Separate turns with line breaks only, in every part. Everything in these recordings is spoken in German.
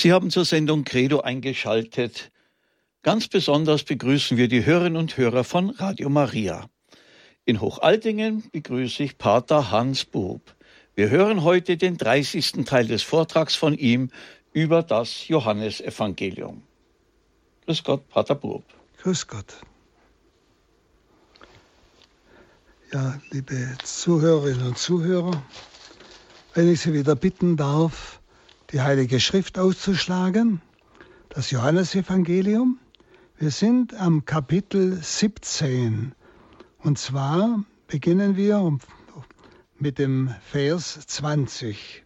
Sie haben zur Sendung Credo eingeschaltet. Ganz besonders begrüßen wir die Hörerinnen und Hörer von Radio Maria. In Hochaltingen begrüße ich Pater Hans Bub. Wir hören heute den 30. Teil des Vortrags von ihm über das Johannesevangelium. Grüß Gott, Pater Bub.
Grüß Gott. Ja, liebe Zuhörerinnen und Zuhörer, wenn ich Sie wieder bitten darf, die Heilige Schrift auszuschlagen, das Johannesevangelium. Wir sind am Kapitel 17 und zwar beginnen wir mit dem Vers 20.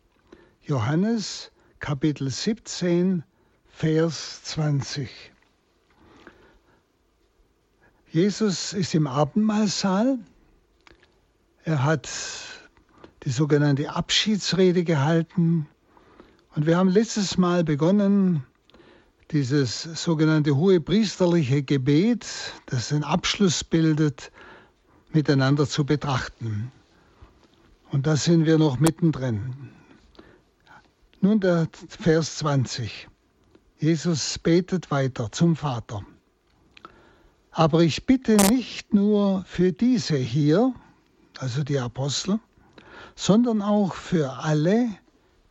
Johannes Kapitel 17, Vers 20. Jesus ist im Abendmahlsaal. Er hat die sogenannte Abschiedsrede gehalten. Und wir haben letztes Mal begonnen, dieses sogenannte hohe priesterliche Gebet, das den Abschluss bildet, miteinander zu betrachten. Und da sind wir noch mittendrin. Nun der Vers 20. Jesus betet weiter zum Vater. Aber ich bitte nicht nur für diese hier, also die Apostel, sondern auch für alle,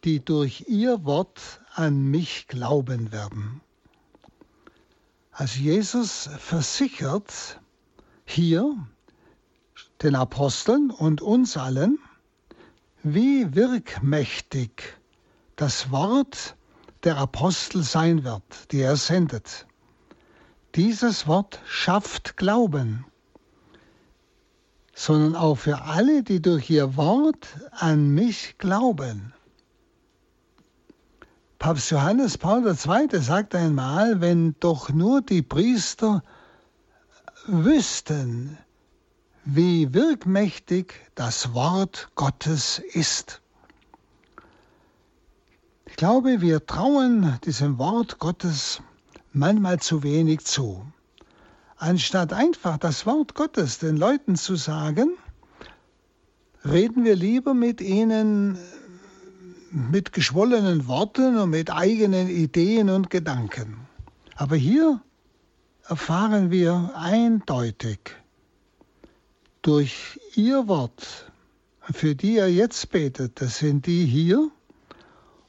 die durch ihr Wort an mich glauben werden. Also Jesus versichert hier den Aposteln und uns allen, wie wirkmächtig das Wort der Apostel sein wird, die er sendet. Dieses Wort schafft Glauben, sondern auch für alle, die durch ihr Wort an mich glauben. Papst Johannes Paul II. sagt einmal, wenn doch nur die Priester wüssten, wie wirkmächtig das Wort Gottes ist. Ich glaube, wir trauen diesem Wort Gottes manchmal zu wenig zu. Anstatt einfach das Wort Gottes den Leuten zu sagen, reden wir lieber mit ihnen mit geschwollenen Worten und mit eigenen Ideen und Gedanken. Aber hier erfahren wir eindeutig durch ihr Wort, für die er jetzt betet, das sind die hier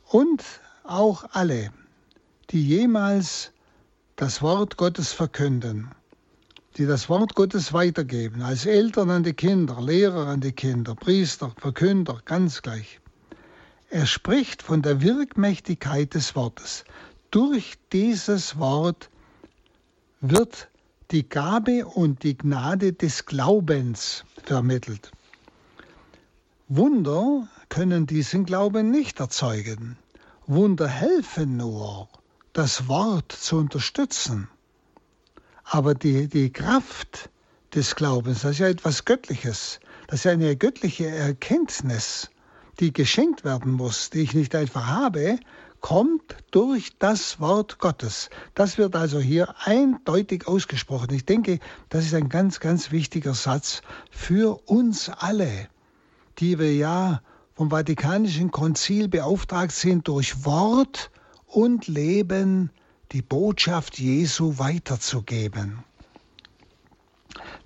und auch alle, die jemals das Wort Gottes verkünden, die das Wort Gottes weitergeben, als Eltern an die Kinder, Lehrer an die Kinder, Priester, Verkünder, ganz gleich. Er spricht von der Wirkmächtigkeit des Wortes. Durch dieses Wort wird die Gabe und die Gnade des Glaubens vermittelt. Wunder können diesen Glauben nicht erzeugen. Wunder helfen nur, das Wort zu unterstützen. Aber die, die Kraft des Glaubens, das ist ja etwas Göttliches, das ist eine göttliche Erkenntnis, die geschenkt werden muss, die ich nicht einfach habe, kommt durch das Wort Gottes. Das wird also hier eindeutig ausgesprochen. Ich denke, das ist ein ganz, ganz wichtiger Satz für uns alle, die wir ja vom Vatikanischen Konzil beauftragt sind, durch Wort und Leben die Botschaft Jesu weiterzugeben.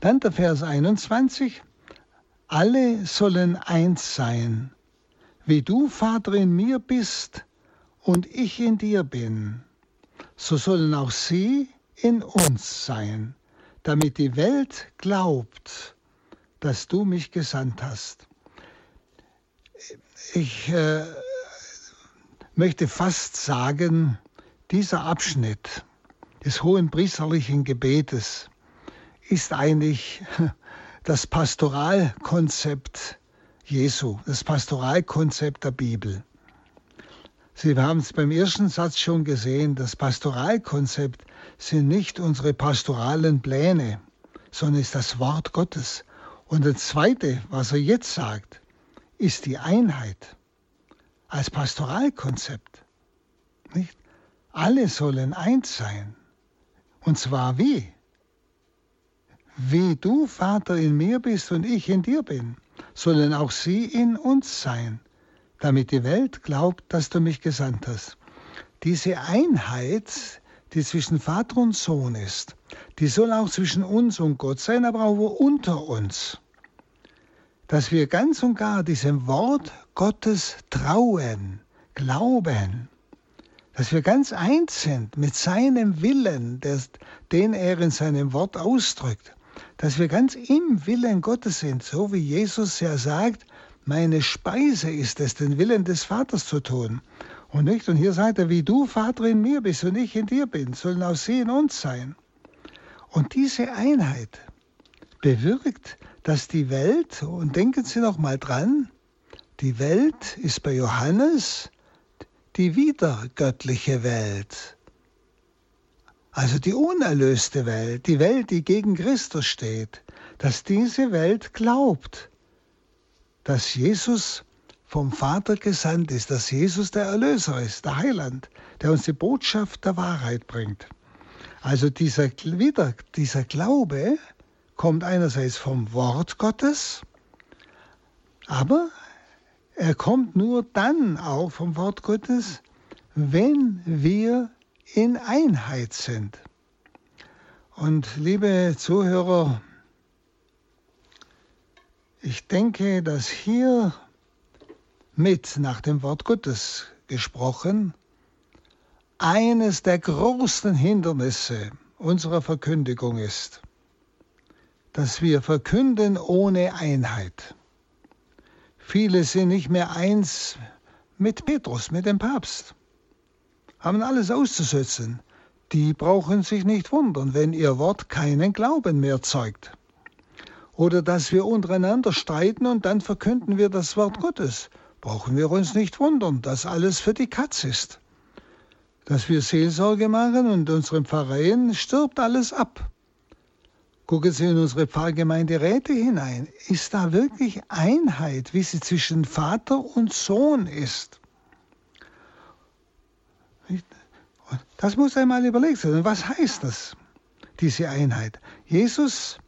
Dann der Vers 21. Alle sollen eins sein, wie du, Vater, in mir bist und ich in dir bin, so sollen auch sie in uns sein, damit die Welt glaubt, dass du mich gesandt hast. Ich äh, möchte fast sagen, dieser Abschnitt des hohen priesterlichen Gebetes ist eigentlich das Pastoralkonzept Jesu, das Pastoralkonzept der Bibel. Sie haben es beim ersten Satz schon gesehen, das Pastoralkonzept sind nicht unsere pastoralen Pläne, sondern ist das Wort Gottes. Und das Zweite, was er jetzt sagt, ist die Einheit als Pastoralkonzept. Nicht? Alle sollen eins sein. Und zwar wie? Wie du, Vater, in mir bist und ich in dir bin, sollen auch sie in uns sein damit die Welt glaubt, dass du mich gesandt hast. diese Einheit, die zwischen Vater und Sohn ist, die soll auch zwischen uns und Gott sein, aber auch unter uns. Dass wir ganz und gar diesem Wort Gottes trauen, glauben, dass wir ganz eins sind mit seinem Willen, den er in seinem Wort ausdrückt, dass wir ganz im Willen Gottes sind, so wie Jesus ja sagt, meine Speise ist es, den Willen des Vaters zu tun. Und nicht, und hier sagt er, wie du Vater in mir bist und ich in dir bin, sollen auch sie in uns sein. Und diese Einheit bewirkt, dass die Welt, und denken Sie noch mal dran, die Welt ist bei Johannes die wiedergöttliche Welt. Also die unerlöste Welt, die Welt, die gegen Christus steht, dass diese Welt glaubt, dass Jesus vom Vater gesandt ist, dass Jesus der Erlöser ist, der Heiland, der uns die Botschaft der Wahrheit bringt. Also dieser, wieder, dieser Glaube kommt einerseits vom Wort Gottes, aber er kommt nur dann auch vom Wort Gottes, wenn wir in Einheit sind. Und liebe Zuhörer, ich denke, dass hier mit nach dem Wort Gottes gesprochen eines der großen Hindernisse unserer Verkündigung ist, dass wir verkünden ohne Einheit. Viele sind nicht mehr eins mit Petrus, mit dem Papst, haben alles auszusetzen. Die brauchen sich nicht wundern, wenn ihr Wort keinen Glauben mehr zeugt. Oder dass wir untereinander streiten und dann verkünden wir das Wort Gottes. Brauchen wir uns nicht wundern, dass alles für die Katz ist. Dass wir Seelsorge machen und unseren Pfarreien stirbt alles ab. Gucken Sie in unsere Pfarrgemeinderäte hinein. Ist da wirklich Einheit, wie sie zwischen Vater und Sohn ist? Das muss einmal überlegt werden. Was heißt das, diese Einheit? Jesus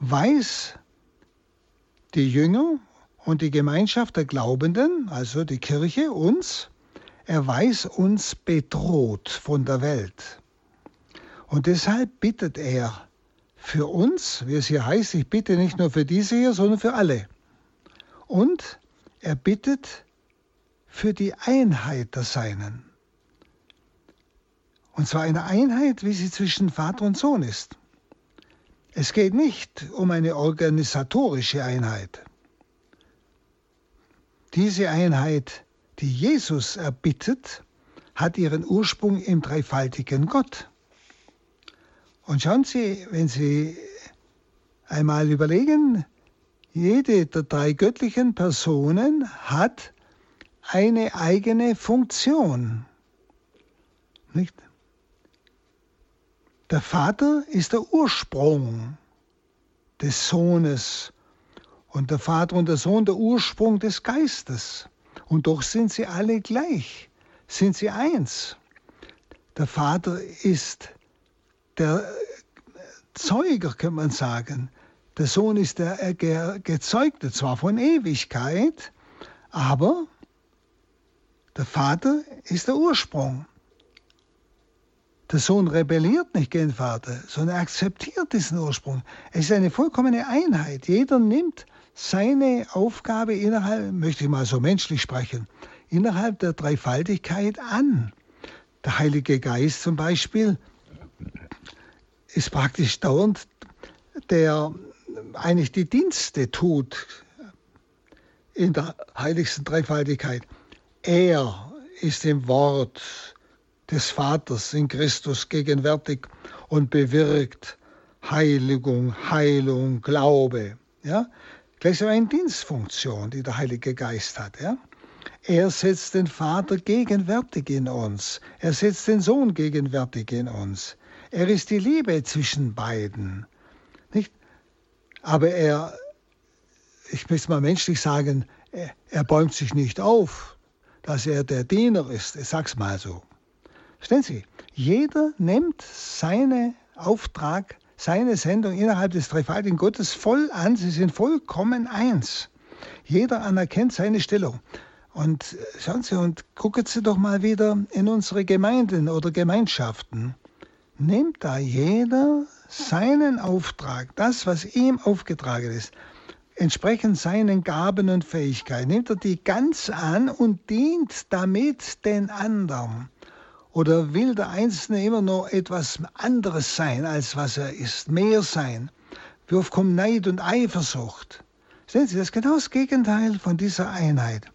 weiß die Jünger und die Gemeinschaft der Glaubenden, also die Kirche, uns, er weiß uns bedroht von der Welt. Und deshalb bittet er, für uns, wie es hier heißt, ich bitte nicht nur für diese hier, sondern für alle. Und er bittet für die Einheit der Seinen. Und zwar eine Einheit, wie sie zwischen Vater und Sohn ist. Es geht nicht um eine organisatorische Einheit. Diese Einheit, die Jesus erbittet, hat ihren Ursprung im dreifaltigen Gott. Und schauen Sie, wenn Sie einmal überlegen, jede der drei göttlichen Personen hat eine eigene Funktion. Nicht? Der Vater ist der Ursprung des Sohnes und der Vater und der Sohn der Ursprung des Geistes. Und doch sind sie alle gleich, sind sie eins. Der Vater ist der Zeuger, kann man sagen. Der Sohn ist der Gezeugte, zwar von Ewigkeit, aber der Vater ist der Ursprung. Der Sohn rebelliert nicht gegen den Vater, sondern er akzeptiert diesen Ursprung. Es ist eine vollkommene Einheit. Jeder nimmt seine Aufgabe innerhalb, möchte ich mal so menschlich sprechen, innerhalb der Dreifaltigkeit an. Der Heilige Geist zum Beispiel ist praktisch dauernd, der eigentlich die Dienste tut in der heiligsten Dreifaltigkeit. Er ist im Wort des Vaters in Christus gegenwärtig und bewirkt Heiligung, Heilung, Glaube. Ja? Gleich eine Dienstfunktion, die der Heilige Geist hat. Ja? Er setzt den Vater gegenwärtig in uns. Er setzt den Sohn gegenwärtig in uns. Er ist die Liebe zwischen beiden. Nicht? Aber er, ich möchte mal menschlich sagen, er, er bäumt sich nicht auf, dass er der Diener ist. Ich sag's mal so. Verstehen Sie? Jeder nimmt seinen Auftrag, seine Sendung innerhalb des dreifaltigen Gottes voll an. Sie sind vollkommen eins. Jeder anerkennt seine Stellung. Und schauen Sie, und gucken Sie doch mal wieder in unsere Gemeinden oder Gemeinschaften. Nimmt da jeder seinen Auftrag, das, was ihm aufgetragen ist, entsprechend seinen Gaben und Fähigkeiten, nimmt er die ganz an und dient damit den anderen. Oder will der Einzelne immer noch etwas anderes sein, als was er ist, mehr sein? Wie oft kommt Neid und Eifersucht? Sehen Sie, das ist genau das Gegenteil von dieser Einheit.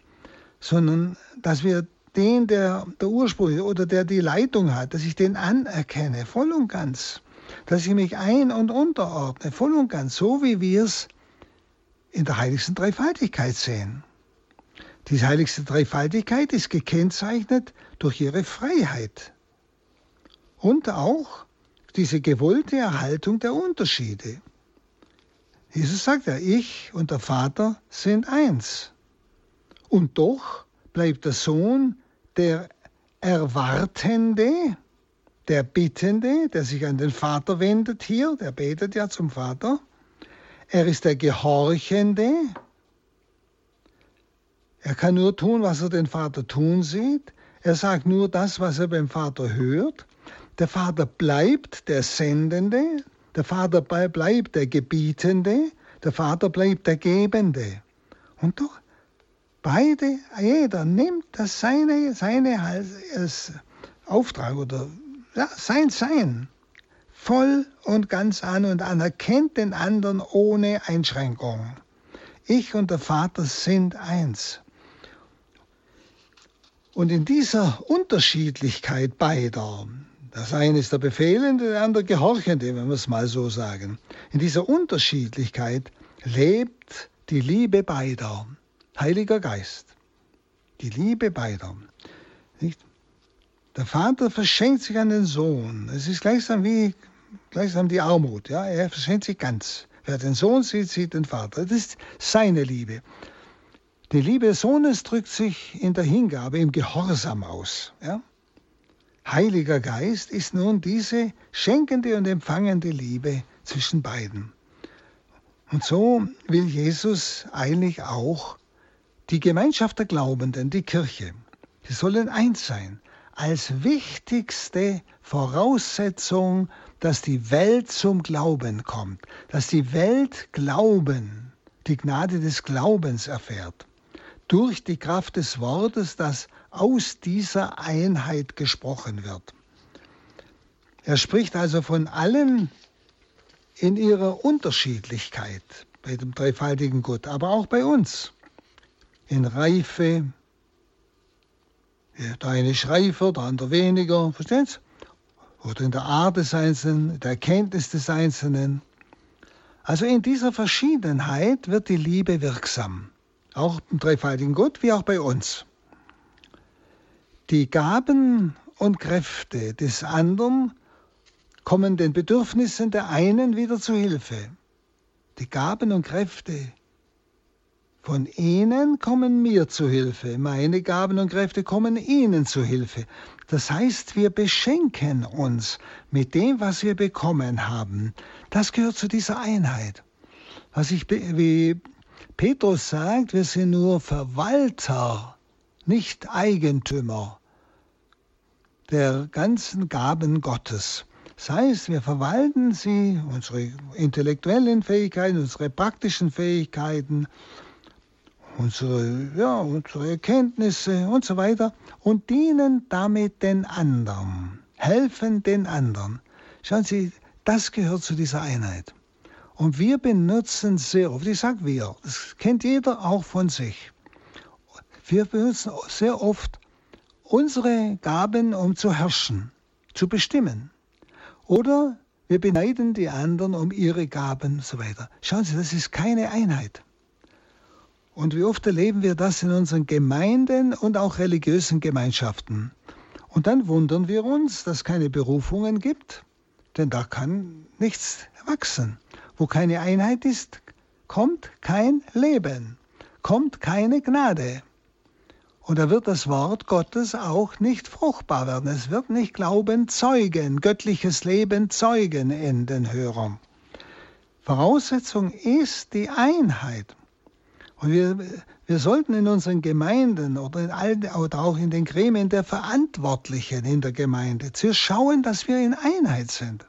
Sondern, dass wir den, der der Ursprung oder der die Leitung hat, dass ich den anerkenne, voll und ganz dass ich mich ein- und unterordne, voll und ganz, so wie wir es in der heiligsten Dreifaltigkeit sehen. Die heiligste Dreifaltigkeit ist gekennzeichnet durch ihre Freiheit und auch diese gewollte Erhaltung der Unterschiede. Jesus sagt ja, ich und der Vater sind eins. Und doch bleibt der Sohn der Erwartende, der Bittende, der sich an den Vater wendet hier, der betet ja zum Vater. Er ist der Gehorchende. Er kann nur tun, was er den Vater tun sieht. Er sagt nur das, was er beim Vater hört. Der Vater bleibt der Sendende. Der Vater bleibt der Gebietende. Der Vater bleibt der Gebende. Und doch, beide, jeder nimmt das seine, seine als Auftrag oder ja, sein Sein voll und ganz an und anerkennt den anderen ohne Einschränkung. Ich und der Vater sind eins. Und in dieser Unterschiedlichkeit beider, das eine ist der Befehlende, der andere Gehorchende, wenn wir es mal so sagen, in dieser Unterschiedlichkeit lebt die Liebe beider, Heiliger Geist. Die Liebe beider. Nicht? Der Vater verschenkt sich an den Sohn. Es ist gleichsam wie gleichsam die Armut. Ja? Er verschenkt sich ganz. Wer den Sohn sieht, sieht den Vater. Das ist seine Liebe. Die Liebe des Sohnes drückt sich in der Hingabe, im Gehorsam aus. Ja? Heiliger Geist ist nun diese schenkende und empfangende Liebe zwischen beiden. Und so will Jesus eigentlich auch die Gemeinschaft der Glaubenden, die Kirche, sie sollen eins sein als wichtigste Voraussetzung, dass die Welt zum Glauben kommt, dass die Welt Glauben, die Gnade des Glaubens erfährt, durch die Kraft des Wortes, das aus dieser Einheit gesprochen wird. Er spricht also von allen in ihrer Unterschiedlichkeit bei dem dreifaltigen Gott, aber auch bei uns in Reife, der eine ist reifer, der andere weniger, verstehen Sie? Oder in der Art des Einzelnen, in der Erkenntnis des Einzelnen. Also in dieser Verschiedenheit wird die Liebe wirksam. Auch im dreifaltigen Gott wie auch bei uns. Die Gaben und Kräfte des anderen kommen den Bedürfnissen der einen wieder zu Hilfe. Die Gaben und Kräfte von ihnen kommen mir zu Hilfe, meine Gaben und Kräfte kommen ihnen zu Hilfe. Das heißt, wir beschenken uns mit dem, was wir bekommen haben. Das gehört zu dieser Einheit. Was ich, wie Petrus sagt, wir sind nur Verwalter, nicht Eigentümer der ganzen Gaben Gottes. Das heißt, wir verwalten sie, unsere intellektuellen Fähigkeiten, unsere praktischen Fähigkeiten, unsere, ja, unsere Erkenntnisse und so weiter und dienen damit den anderen, helfen den anderen. Schauen Sie, das gehört zu dieser Einheit. Und wir benutzen sehr oft, ich sage wir, das kennt jeder auch von sich. Wir benutzen sehr oft unsere Gaben, um zu herrschen, zu bestimmen. Oder wir beneiden die anderen um ihre Gaben und so weiter. Schauen Sie, das ist keine Einheit. Und wie oft erleben wir das in unseren Gemeinden und auch religiösen Gemeinschaften. Und dann wundern wir uns, dass es keine Berufungen gibt, denn da kann nichts wachsen. Wo keine Einheit ist, kommt kein Leben, kommt keine Gnade. Und da wird das Wort Gottes auch nicht fruchtbar werden. Es wird nicht Glauben zeugen, göttliches Leben zeugen in den Hörern. Voraussetzung ist die Einheit. Und wir, Wir sollten in unseren Gemeinden oder, in allen, oder auch in den Gremien der Verantwortlichen in der Gemeinde zu schauen, dass wir in Einheit sind.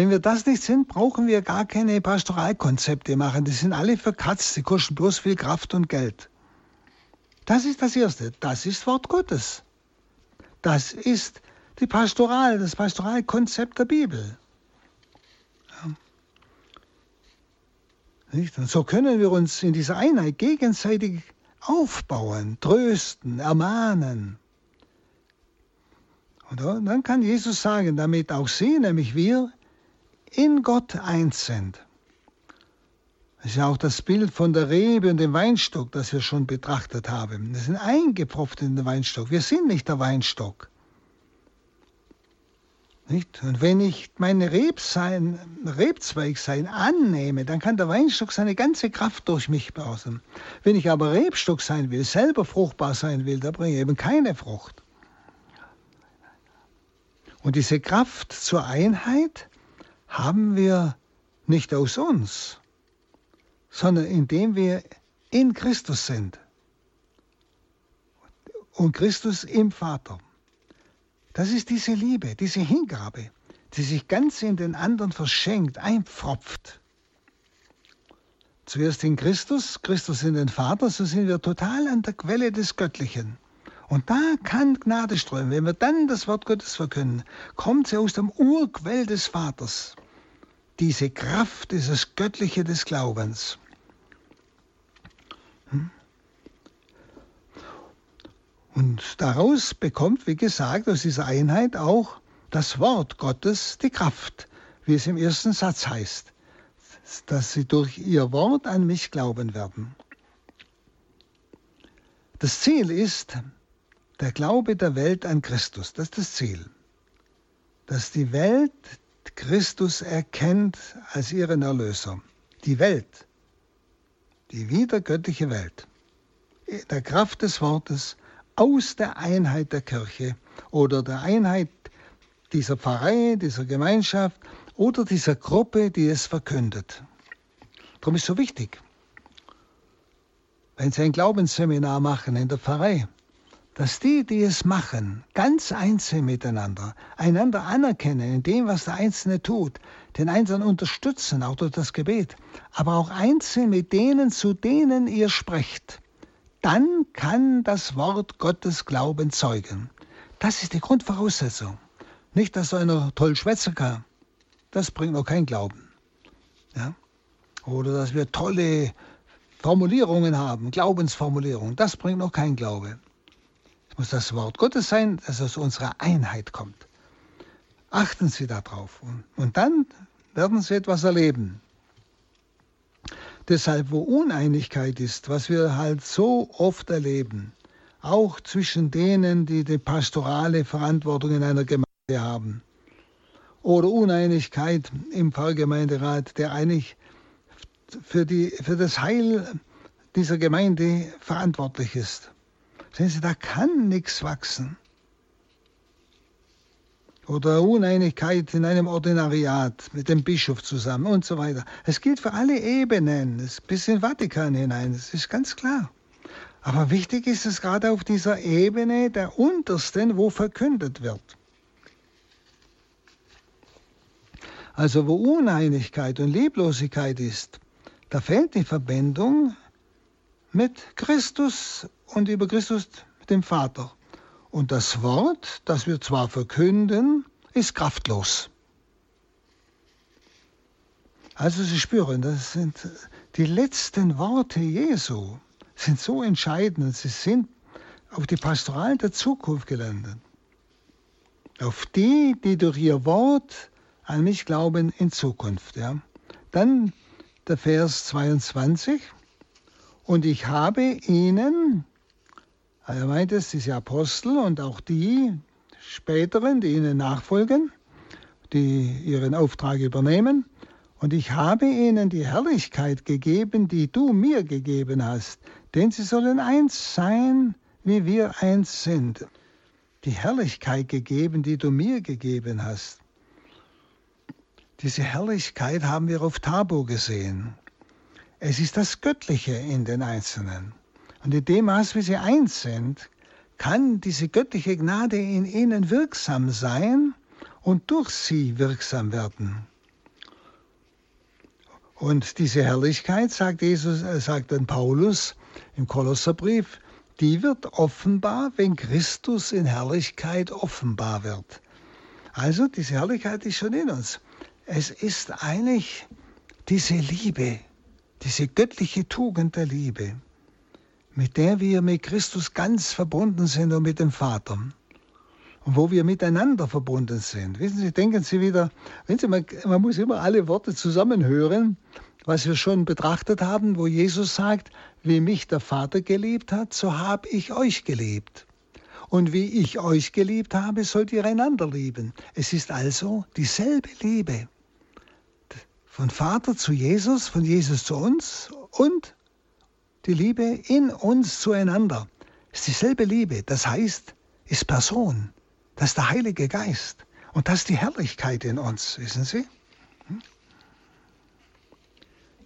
Wenn wir das nicht sind, brauchen wir gar keine Pastoralkonzepte machen. Die sind alle verkatzt, die kosten bloß viel Kraft und Geld. Das ist das Erste. Das ist Wort Gottes. Das ist die Pastoral, das Pastoralkonzept der Bibel. Nicht? Und so können wir uns in dieser Einheit gegenseitig aufbauen, trösten, ermahnen. Und dann kann Jesus sagen, damit auch Sie, nämlich wir, in Gott eins sind. Das ist ja auch das Bild von der Rebe und dem Weinstock, das wir schon betrachtet haben. Wir sind eingepropft in den Weinstock. Wir sind nicht der Weinstock. Nicht? Und wenn ich meine Rebsein, Rebzweigsein annehme, dann kann der Weinstock seine ganze Kraft durch mich blasen. Wenn ich aber Rebstock sein will, selber fruchtbar sein will, da bringe ich eben keine Frucht. Und diese Kraft zur Einheit haben wir nicht aus uns, sondern indem wir in Christus sind. Und Christus im Vater. Das ist diese Liebe, diese Hingabe, die sich ganz in den anderen verschenkt, einpfropft. Zuerst in Christus, Christus in den Vater, so sind wir total an der Quelle des Göttlichen. Und da kann Gnade strömen. Wenn wir dann das Wort Gottes verkünden, kommt sie aus dem Urquell des Vaters. Diese Kraft, dieses Göttliche des Glaubens. Hm? Und daraus bekommt, wie gesagt, aus dieser Einheit auch das Wort Gottes die Kraft, wie es im ersten Satz heißt, dass sie durch ihr Wort an mich glauben werden. Das Ziel ist der Glaube der Welt an Christus. Das ist das Ziel. Dass die Welt Christus erkennt als ihren Erlöser. Die Welt, die wiedergöttliche Welt, der Kraft des Wortes aus der Einheit der Kirche oder der Einheit dieser Pfarrei, dieser Gemeinschaft oder dieser Gruppe, die es verkündet. Darum ist so wichtig, wenn Sie ein Glaubensseminar machen in der Pfarrei, dass die, die es machen, ganz einzeln miteinander, einander anerkennen in dem, was der Einzelne tut, den Einzelnen unterstützen, auch durch das Gebet, aber auch einzeln mit denen, zu denen ihr sprecht, dann kann das Wort Gottes Glauben zeugen. Das ist die Grundvoraussetzung. Nicht, dass so einer toll schwätzen kann. Das bringt noch kein Glauben. Ja? Oder dass wir tolle Formulierungen haben, Glaubensformulierungen. Das bringt noch kein Glaube. Muss das Wort Gottes sein, das aus unserer Einheit kommt. Achten Sie darauf. Und dann werden Sie etwas erleben. Deshalb, wo Uneinigkeit ist, was wir halt so oft erleben, auch zwischen denen, die die pastorale Verantwortung in einer Gemeinde haben, oder Uneinigkeit im Pfarrgemeinderat, der eigentlich für, die, für das Heil dieser Gemeinde verantwortlich ist. Sehen Sie, da kann nichts wachsen oder Uneinigkeit in einem Ordinariat mit dem Bischof zusammen und so weiter. Es gilt für alle Ebenen, bis in Vatikan hinein, das ist ganz klar. Aber wichtig ist es gerade auf dieser Ebene der Untersten, wo verkündet wird. Also wo Uneinigkeit und Lieblosigkeit ist, da fehlt die Verbindung mit Christus und über Christus dem Vater. Und das Wort, das wir zwar verkünden, ist kraftlos. Also Sie spüren, das sind die letzten Worte Jesu, sind so entscheidend. Sie sind auf die Pastoralen der Zukunft gelandet. Auf die, die durch ihr Wort an mich glauben in Zukunft. Ja. Dann der Vers 22. Und ich habe ihnen er meint es, diese Apostel und auch die späteren, die ihnen nachfolgen, die ihren Auftrag übernehmen. Und ich habe ihnen die Herrlichkeit gegeben, die du mir gegeben hast, denn sie sollen eins sein, wie wir eins sind. Die Herrlichkeit gegeben, die du mir gegeben hast. Diese Herrlichkeit haben wir auf Tabo gesehen. es ist das Göttliche in den Einzelnen. Und in dem Maß, wie sie eins sind, kann diese göttliche Gnade in ihnen wirksam sein und durch sie wirksam werden. Und diese Herrlichkeit, sagt Jesus, äh, sagt dann Paulus im Kolosserbrief, die wird offenbar, wenn Christus in Herrlichkeit offenbar wird. Also diese Herrlichkeit ist schon in uns. Es ist eigentlich diese Liebe, diese göttliche Tugend der Liebe, mit der wir mit Christus ganz verbunden sind und mit dem Vater. Und wo wir miteinander verbunden sind. Wissen Sie, denken Sie wieder, wenn Sie, man, man muss immer alle Worte zusammenhören, was wir schon betrachtet haben, wo Jesus sagt, wie mich der Vater geliebt hat, so habe ich euch geliebt. Und wie ich euch geliebt habe, sollt ihr einander lieben. Es ist also dieselbe Liebe. Von Vater zu Jesus, von Jesus zu uns und die Liebe in uns zueinander. Ist dieselbe Liebe. Das heißt, ist Person. Das ist der Heilige Geist. Und das ist die Herrlichkeit in uns, wissen Sie? Hm?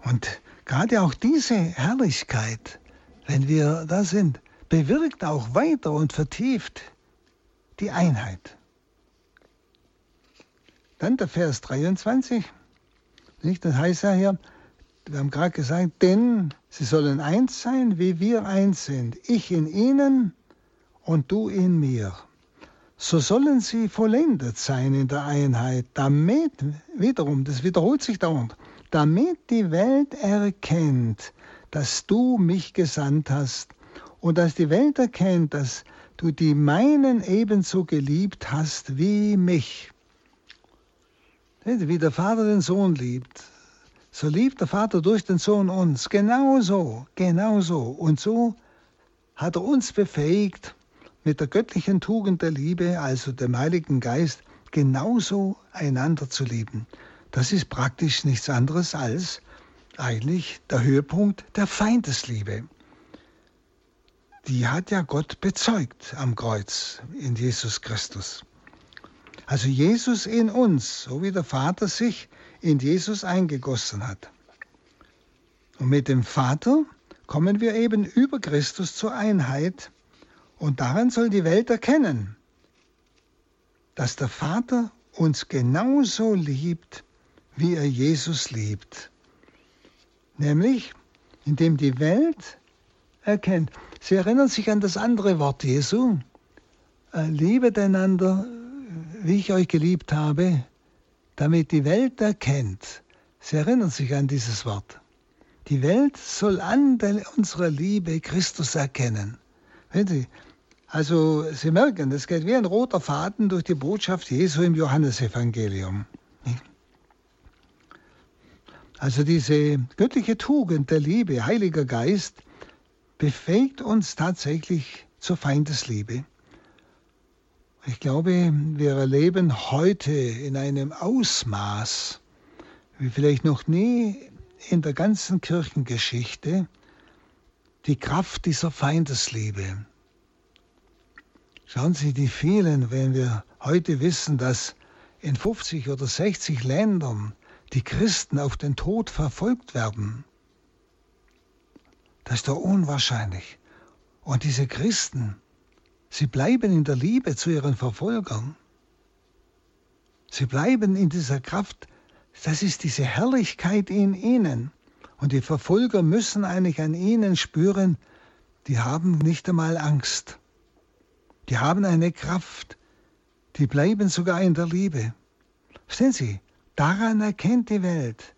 Und gerade auch diese Herrlichkeit, wenn wir da sind, bewirkt auch weiter und vertieft die Einheit. Dann der Vers 23, nicht? das heißt ja hier, wir haben gerade gesagt, denn sie sollen eins sein, wie wir eins sind. Ich in ihnen und du in mir. So sollen sie vollendet sein in der Einheit, damit, wiederum, das wiederholt sich dauernd, damit die Welt erkennt, dass du mich gesandt hast und dass die Welt erkennt, dass du die meinen ebenso geliebt hast wie mich. Wie der Vater den Sohn liebt, so liebt der Vater durch den Sohn uns. Genauso, genauso. Und so hat er uns befähigt, mit der göttlichen Tugend der Liebe, also dem Heiligen Geist, genauso einander zu lieben. Das ist praktisch nichts anderes als eigentlich der Höhepunkt der Feindesliebe. Die hat ja Gott bezeugt am Kreuz in Jesus Christus. Also Jesus in uns, so wie der Vater sich in Jesus eingegossen hat. Und mit dem Vater kommen wir eben über Christus zur Einheit und daran soll die Welt erkennen, dass der Vater uns genauso liebt wie er Jesus liebt. Nämlich, indem die Welt erkennt. Sie erinnern sich an das andere Wort Jesu. Äh, liebet einander, wie ich euch geliebt habe, damit die Welt erkennt. Sie erinnern sich an dieses Wort. Die Welt soll an unserer Liebe Christus erkennen. Also Sie merken, es geht wie ein roter Faden durch die Botschaft Jesu im Johannesevangelium. Also diese göttliche Tugend der Liebe, Heiliger Geist, befähigt uns tatsächlich zur Feindesliebe. Ich glaube, wir erleben heute in einem Ausmaß, wie vielleicht noch nie in der ganzen Kirchengeschichte, die Kraft dieser Feindesliebe. Schauen Sie die vielen, wenn wir heute wissen, dass in 50 oder 60 Ländern die Christen auf den Tod verfolgt werden. Das ist doch unwahrscheinlich. Und diese Christen, sie bleiben in der Liebe zu ihren Verfolgern. Sie bleiben in dieser Kraft. Das ist diese Herrlichkeit in ihnen. Und die Verfolger müssen eigentlich an ihnen spüren, die haben nicht einmal Angst. Die haben eine Kraft. Die bleiben sogar in der Liebe. Verstehen Sie? Daran erkennt die Welt,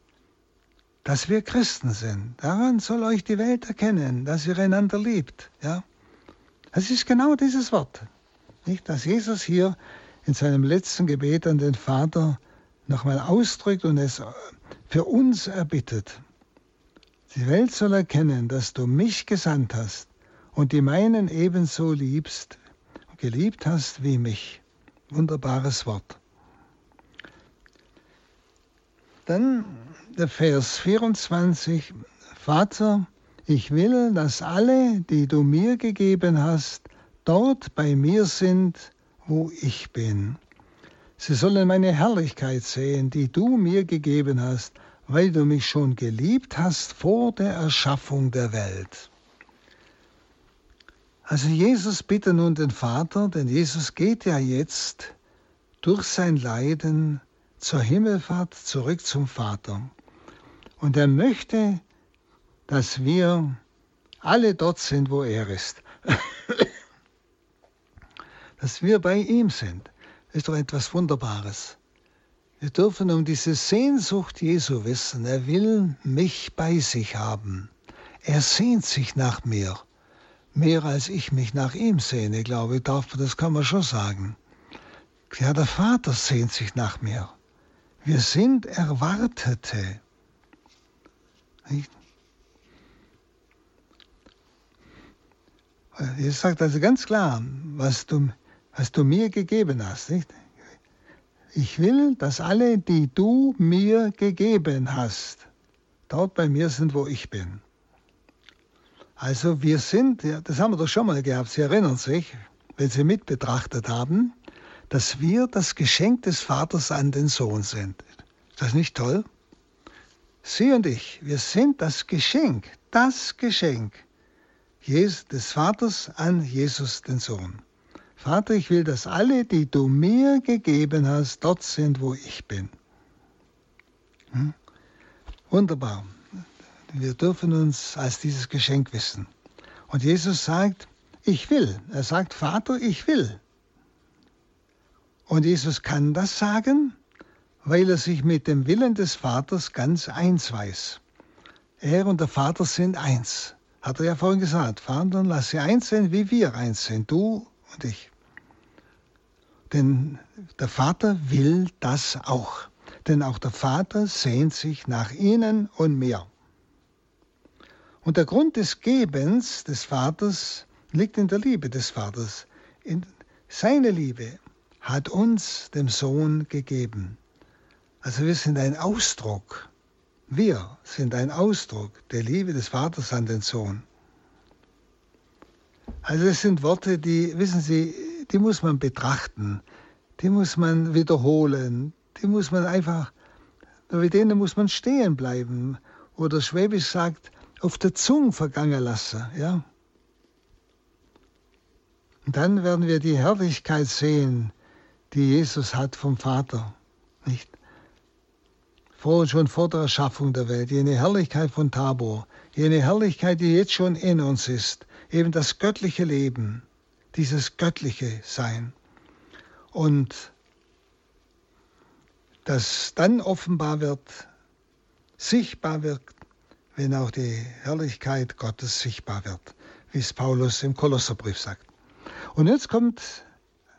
dass wir Christen sind. Daran soll euch die Welt erkennen, dass ihr einander liebt. Ja? Es ist genau dieses Wort, nicht, dass Jesus hier in seinem letzten Gebet an den Vater nochmal ausdrückt und es für uns erbittet. Die Welt soll erkennen, dass du mich gesandt hast und die meinen ebenso liebst, geliebt hast wie mich. Wunderbares Wort. Dann der Vers 24. Vater, ich will, dass alle, die du mir gegeben hast, dort bei mir sind, wo ich bin. Sie sollen meine Herrlichkeit sehen, die du mir gegeben hast, weil du mich schon geliebt hast vor der Erschaffung der Welt. Also Jesus bitte nun den Vater, denn Jesus geht ja jetzt durch sein Leiden zur Himmelfahrt zurück zum Vater. Und er möchte, dass wir alle dort sind, wo er ist. dass wir bei ihm sind. Ist doch etwas Wunderbares. Wir dürfen um diese Sehnsucht Jesu wissen. Er will mich bei sich haben. Er sehnt sich nach mir. Mehr als ich mich nach ihm sehne, glaube ich, darf, das kann man schon sagen. Ja, der Vater sehnt sich nach mir. Wir sind Erwartete. Jesus sagt also ganz klar, was du, was du mir gegeben hast. Nicht? Ich will, dass alle, die du mir gegeben hast, dort bei mir sind, wo ich bin. Also wir sind, das haben wir doch schon mal gehabt, Sie erinnern sich, wenn Sie mit betrachtet haben, dass wir das Geschenk des Vaters an den Sohn sind. Ist das nicht toll? Sie und ich, wir sind das Geschenk, das Geschenk des Vaters an Jesus, den Sohn. Vater, ich will, dass alle, die du mir gegeben hast, dort sind, wo ich bin. Hm? Wunderbar. Wir dürfen uns als dieses Geschenk wissen. Und Jesus sagt, ich will. Er sagt, Vater, ich will. Und Jesus kann das sagen, weil er sich mit dem Willen des Vaters ganz eins weiß. Er und der Vater sind eins. Hat er ja vorhin gesagt. Vater, lass sie eins sein, wie wir eins sind, du und ich. Denn der Vater will das auch. Denn auch der Vater sehnt sich nach ihnen und mir. Und der Grund des Gebens des Vaters liegt in der Liebe des Vaters. In seine Liebe hat uns dem Sohn gegeben. Also wir sind ein Ausdruck. Wir sind ein Ausdruck der Liebe des Vaters an den Sohn. Also es sind Worte, die, wissen Sie, die muss man betrachten, die muss man wiederholen, die muss man einfach, mit denen muss man stehen bleiben. Oder Schwäbisch sagt, auf der Zunge vergangen lassen. Ja? Und dann werden wir die Herrlichkeit sehen, die Jesus hat vom Vater. Vor, schon vor der Erschaffung der Welt, jene Herrlichkeit von Tabor, jene Herrlichkeit, die jetzt schon in uns ist, eben das göttliche Leben dieses göttliche Sein. Und das dann offenbar wird, sichtbar wird, wenn auch die Herrlichkeit Gottes sichtbar wird, wie es Paulus im Kolosserbrief sagt. Und jetzt kommt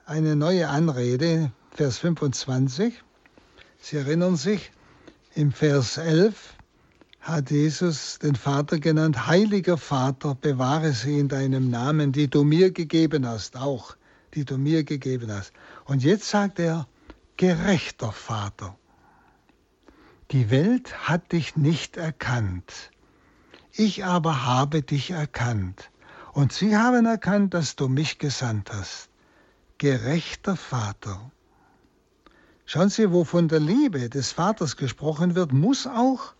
eine neue Anrede, Vers 25. Sie erinnern sich, im Vers 11 hat Jesus den Vater genannt, heiliger Vater, bewahre sie in deinem Namen, die du mir gegeben hast, auch die du mir gegeben hast. Und jetzt sagt er, gerechter Vater, die Welt hat dich nicht erkannt, ich aber habe dich erkannt, und sie haben erkannt, dass du mich gesandt hast. Gerechter Vater. Schauen Sie, wo von der Liebe des Vaters gesprochen wird, muss auch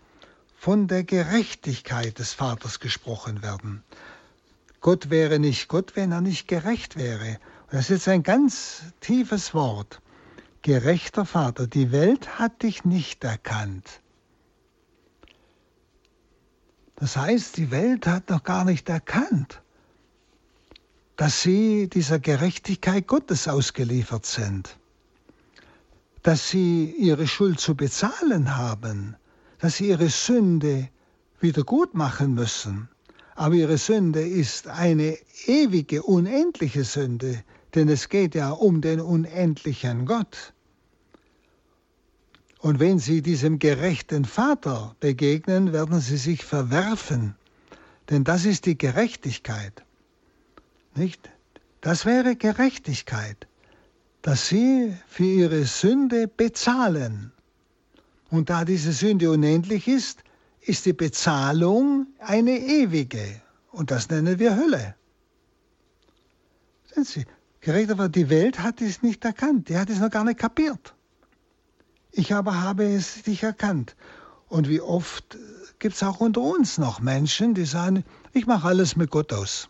von der Gerechtigkeit des Vaters gesprochen werden. Gott wäre nicht Gott, wenn er nicht gerecht wäre. Das ist jetzt ein ganz tiefes Wort. Gerechter Vater, die Welt hat dich nicht erkannt. Das heißt, die Welt hat noch gar nicht erkannt, dass sie dieser Gerechtigkeit Gottes ausgeliefert sind, dass sie ihre Schuld zu bezahlen haben, dass sie ihre Sünde wieder gut machen müssen. Aber ihre Sünde ist eine ewige, unendliche Sünde, denn es geht ja um den unendlichen Gott. Und wenn sie diesem gerechten Vater begegnen, werden sie sich verwerfen, denn das ist die Gerechtigkeit. Nicht? Das wäre Gerechtigkeit, dass sie für ihre Sünde bezahlen. Und da diese Sünde unendlich ist, ist die Bezahlung eine ewige. Und das nennen wir Hölle. Sehen Sie, gerecht aber die Welt hat es nicht erkannt. Die hat es noch gar nicht kapiert. Ich aber habe es dich erkannt. Und wie oft gibt es auch unter uns noch Menschen, die sagen, ich mache alles mit Gott aus.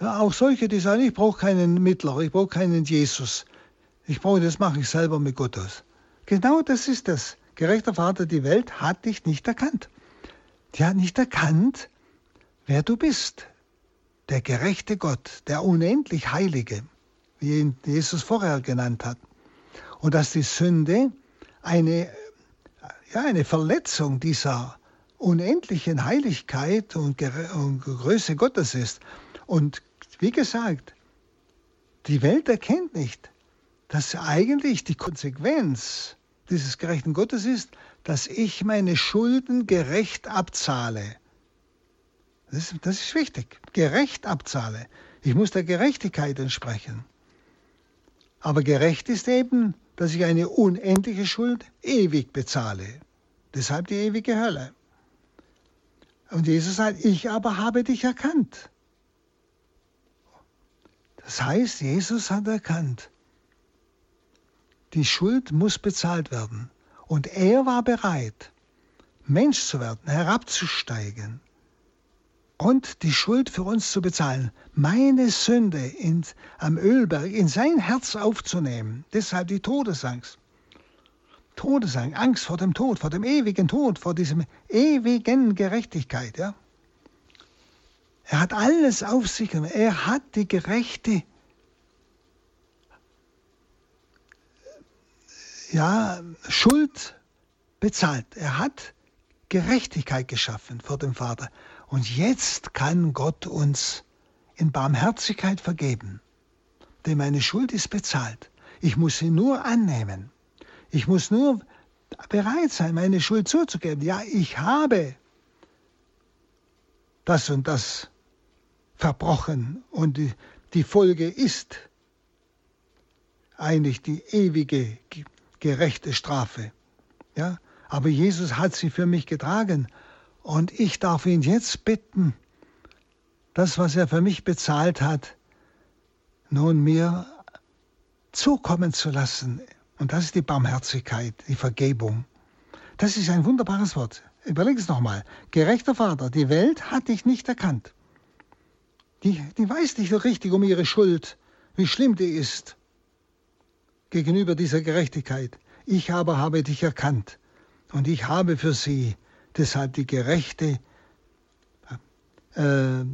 Ja, auch solche, die sagen, ich brauche keinen Mittler, ich brauche keinen Jesus. Ich brauche, das mache ich selber mit Gott aus. Genau das ist das. Gerechter Vater, die Welt hat dich nicht erkannt. Die hat nicht erkannt, wer du bist. Der gerechte Gott, der unendlich Heilige, wie ihn Jesus vorher genannt hat. Und dass die Sünde eine, ja, eine Verletzung dieser unendlichen Heiligkeit und, und Größe Gottes ist. Und wie gesagt, die Welt erkennt nicht, dass eigentlich die Konsequenz dieses gerechten Gottes ist, dass ich meine Schulden gerecht abzahle. Das ist, das ist wichtig. Gerecht abzahle. Ich muss der Gerechtigkeit entsprechen. Aber gerecht ist eben, dass ich eine unendliche Schuld ewig bezahle. Deshalb die ewige Hölle. Und Jesus sagt, ich aber habe dich erkannt. Das heißt, Jesus hat erkannt, die Schuld muss bezahlt werden. Und er war bereit, Mensch zu werden, herabzusteigen und die Schuld für uns zu bezahlen. Meine Sünde in, am Ölberg in sein Herz aufzunehmen. Deshalb die Todesangst. Todesangst, Angst vor dem Tod, vor dem ewigen Tod, vor diesem ewigen Gerechtigkeit. Ja? Er hat alles auf sich genommen. Er hat die gerechte ja, Schuld bezahlt. Er hat Gerechtigkeit geschaffen vor dem Vater. Und jetzt kann Gott uns in Barmherzigkeit vergeben. Denn meine Schuld ist bezahlt. Ich muss sie nur annehmen. Ich muss nur bereit sein, meine Schuld zuzugeben. Ja, ich habe das und das verbrochen und die, Folge ist eigentlich die ewige gerechte Strafe. Ja, aber Jesus hat sie für mich getragen und ich darf ihn jetzt bitten, das, was er für mich bezahlt hat, nun mir zukommen zu lassen. Und das ist die Barmherzigkeit, die Vergebung. Das ist ein wunderbares Wort. Überleg es nochmal. Gerechter Vater, die Welt hat dich nicht erkannt. Die, die weiß nicht so richtig um ihre Schuld, wie schlimm die ist gegenüber dieser Gerechtigkeit. Ich aber habe dich erkannt und ich habe für sie deshalb die gerechte äh,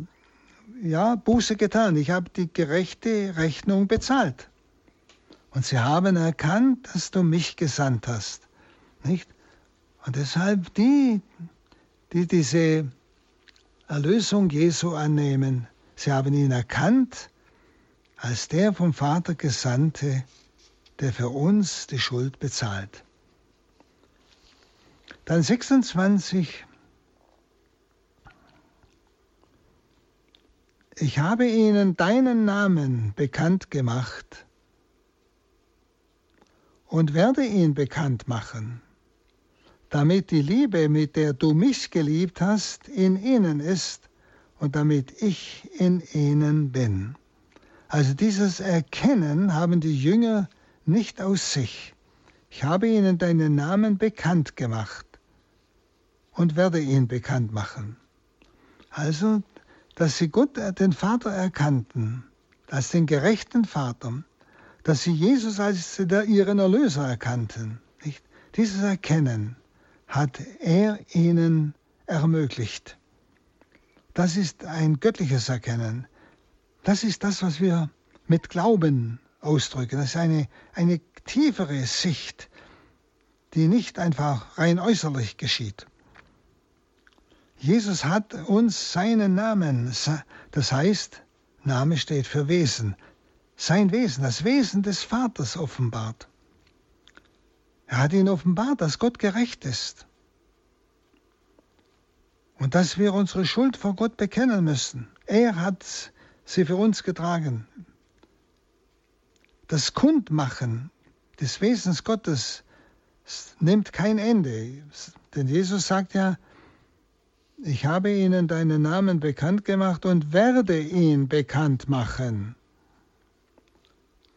ja, Buße getan. Ich habe die gerechte Rechnung bezahlt. Und sie haben erkannt, dass du mich gesandt hast. Nicht? Und deshalb die, die diese Erlösung Jesu annehmen, sie haben ihn erkannt als der vom Vater Gesandte, der für uns die Schuld bezahlt. Dann 26. Ich habe ihnen deinen Namen bekannt gemacht und werde ihn bekannt machen, damit die Liebe, mit der du mich geliebt hast, in ihnen ist und damit ich in ihnen bin. Also dieses Erkennen haben die Jünger nicht aus sich. Ich habe ihnen deinen Namen bekannt gemacht und werde ihn bekannt machen. Also, dass sie Gott, äh, den Vater erkannten, als den gerechten Vater, dass sie Jesus als ihren Erlöser erkannten. Nicht? Dieses Erkennen hat er ihnen ermöglicht. Das ist ein göttliches Erkennen. Das ist das, was wir mit Glauben ausdrücken. Das ist eine, eine tiefere Sicht, die nicht einfach rein äußerlich geschieht. Jesus hat uns seinen Namen, das heißt, Name steht für Wesen, sein Wesen, das Wesen des Vaters offenbart. Er hat ihn offenbart, dass Gott gerecht ist und dass wir unsere Schuld vor Gott bekennen müssen. Er hat sie für uns getragen. Das Kundmachen des Wesens Gottes nimmt kein Ende, denn Jesus sagt ja, ich habe ihnen deinen Namen bekannt gemacht und werde ihn bekannt machen.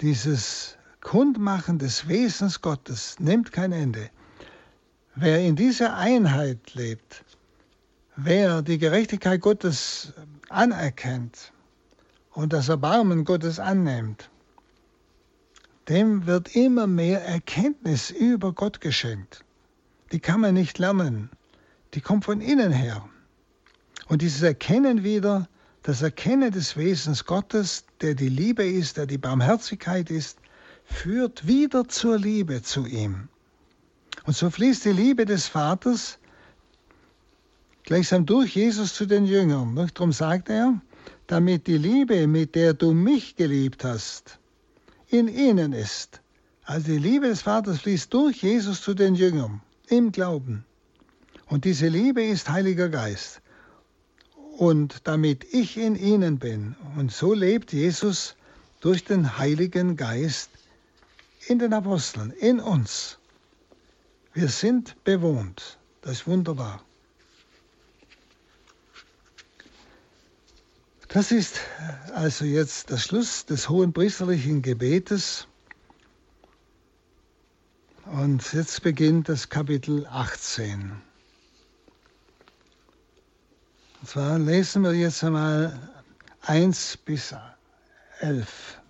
Dieses Kundmachen des Wesens Gottes nimmt kein Ende. Wer in dieser Einheit lebt, wer die Gerechtigkeit Gottes anerkennt und das Erbarmen Gottes annimmt, dem wird immer mehr Erkenntnis über Gott geschenkt. Die kann man nicht lernen, die kommt von innen her. Und dieses Erkennen wieder, das Erkennen des Wesens Gottes, der die Liebe ist, der die Barmherzigkeit ist, führt wieder zur Liebe zu ihm. Und so fließt die Liebe des Vaters gleichsam durch Jesus zu den Jüngern. Darum sagt er, damit die Liebe, mit der du mich geliebt hast, in ihnen ist. Also die Liebe des Vaters fließt durch Jesus zu den Jüngern im Glauben. Und diese Liebe ist Heiliger Geist. Und damit ich in ihnen bin, und so lebt Jesus durch den Heiligen Geist in den Aposteln, in uns. Wir sind bewohnt. Das ist wunderbar. Das ist also jetzt der Schluss des hohen priesterlichen Gebetes. Und jetzt beginnt das Kapitel 18. Und zwar lesen wir jetzt einmal 1 bis 11.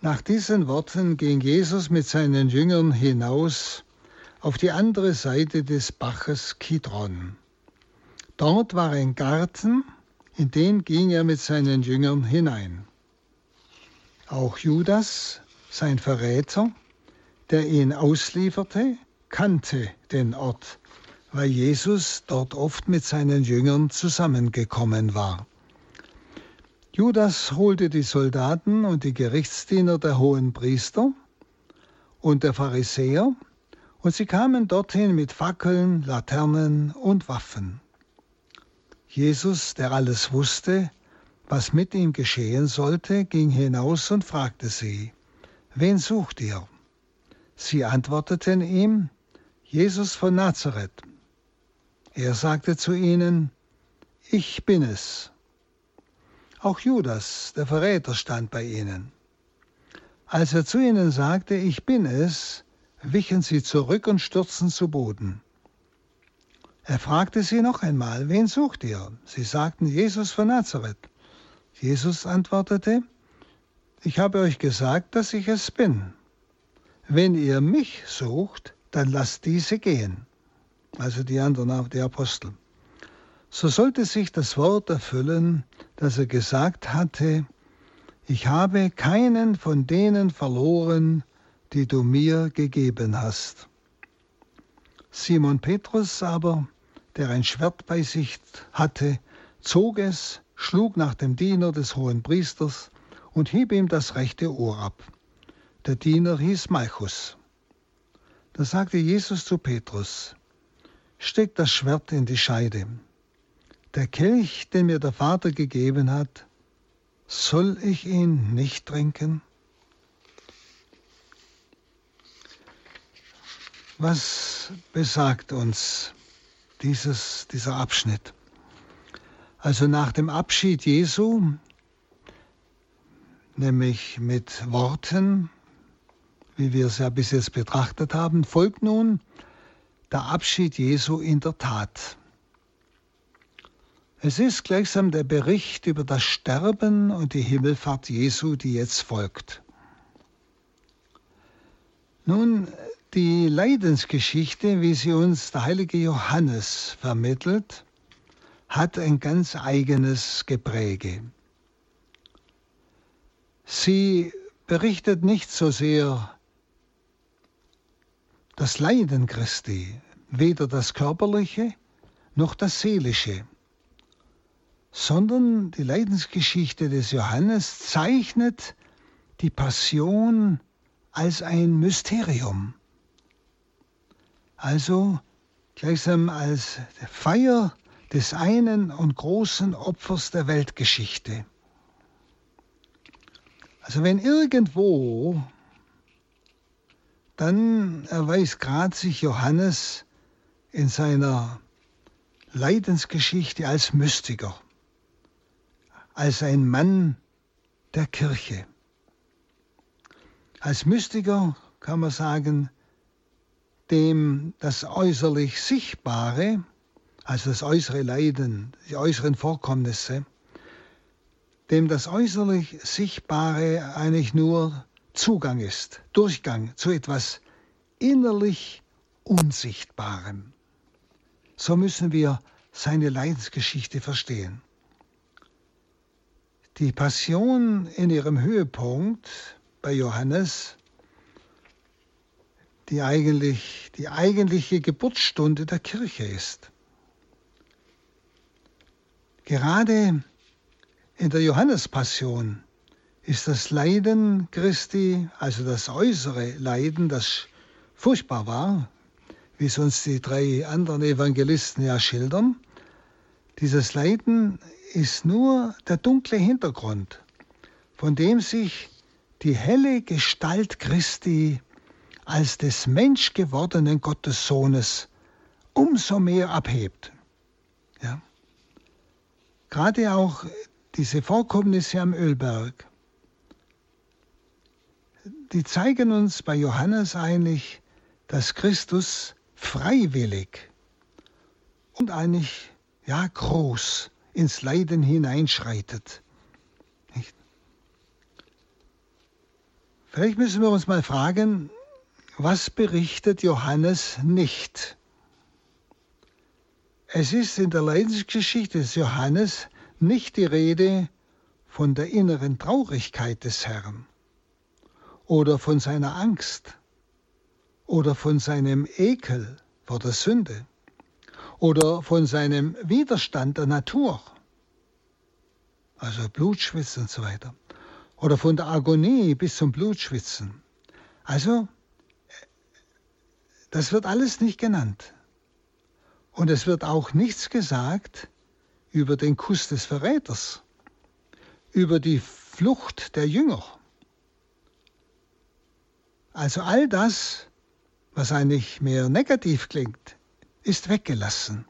Nach diesen Worten ging Jesus mit seinen Jüngern hinaus auf die andere Seite des Baches Kidron. Dort war ein Garten, in den ging er mit seinen Jüngern hinein. Auch Judas, sein Verräter, der ihn auslieferte, kannte den Ort, weil Jesus dort oft mit seinen Jüngern zusammengekommen war. Judas holte die Soldaten und die Gerichtsdiener der hohen Priester und der Pharisäer, und sie kamen dorthin mit Fackeln, Laternen und Waffen. Jesus, der alles wusste, was mit ihm geschehen sollte, ging hinaus und fragte sie, Wen sucht ihr? Sie antworteten ihm, Jesus von Nazareth. Er sagte zu ihnen, Ich bin es. Auch Judas, der Verräter, stand bei ihnen. Als er zu ihnen sagte, Ich bin es, wichen sie zurück und stürzten zu Boden. Er fragte sie noch einmal, wen sucht ihr? Sie sagten, Jesus von Nazareth. Jesus antwortete, ich habe euch gesagt, dass ich es bin. Wenn ihr mich sucht, dann lasst diese gehen. Also die anderen, die Apostel. So sollte sich das Wort erfüllen, das er gesagt hatte, ich habe keinen von denen verloren, die du mir gegeben hast. Simon Petrus aber, der ein Schwert bei sich hatte, zog es, schlug nach dem Diener des hohen Priesters und hieb ihm das rechte Ohr ab. Der Diener hieß Malchus. Da sagte Jesus zu Petrus, steck das Schwert in die Scheide. Der Kelch, den mir der Vater gegeben hat, soll ich ihn nicht trinken? Was besagt uns dieses, dieser Abschnitt. Also nach dem Abschied Jesu, nämlich mit Worten, wie wir es ja bis jetzt betrachtet haben, folgt nun der Abschied Jesu in der Tat. Es ist gleichsam der Bericht über das Sterben und die Himmelfahrt Jesu, die jetzt folgt. Nun, die Leidensgeschichte, wie sie uns der heilige Johannes vermittelt, hat ein ganz eigenes Gepräge. Sie berichtet nicht so sehr das Leiden Christi, weder das körperliche noch das seelische, sondern die Leidensgeschichte des Johannes zeichnet die Passion als ein Mysterium also gleichsam als Feier des einen und großen Opfers der Weltgeschichte. Also wenn irgendwo, dann erweist gerade sich Johannes in seiner Leidensgeschichte als Mystiker, als ein Mann der Kirche. Als Mystiker kann man sagen, dem das äußerlich Sichtbare, also das äußere Leiden, die äußeren Vorkommnisse, dem das äußerlich Sichtbare eigentlich nur Zugang ist, Durchgang zu etwas innerlich Unsichtbarem. So müssen wir seine Leidensgeschichte verstehen. Die Passion in ihrem Höhepunkt bei Johannes, die eigentlich die eigentliche Geburtsstunde der Kirche ist. Gerade in der Johannespassion ist das Leiden Christi, also das äußere Leiden, das furchtbar war, wie es uns die drei anderen Evangelisten ja schildern, dieses Leiden ist nur der dunkle Hintergrund, von dem sich die helle Gestalt Christi als des menschgewordenen Gottessohnes umso mehr abhebt. Ja. Gerade auch diese Vorkommnisse am Ölberg, die zeigen uns bei Johannes eigentlich, dass Christus freiwillig und eigentlich ja groß ins Leiden hineinschreitet. Nicht? Vielleicht müssen wir uns mal fragen, was berichtet Johannes nicht? Es ist in der Leidensgeschichte des Johannes nicht die Rede von der inneren Traurigkeit des Herrn oder von seiner Angst oder von seinem Ekel vor der Sünde oder von seinem Widerstand der Natur, also Blutschwitzen und so weiter, oder von der Agonie bis zum Blutschwitzen. Also, das wird alles nicht genannt. Und es wird auch nichts gesagt über den Kuss des Verräters, über die Flucht der Jünger. Also all das, was eigentlich mehr negativ klingt, ist weggelassen.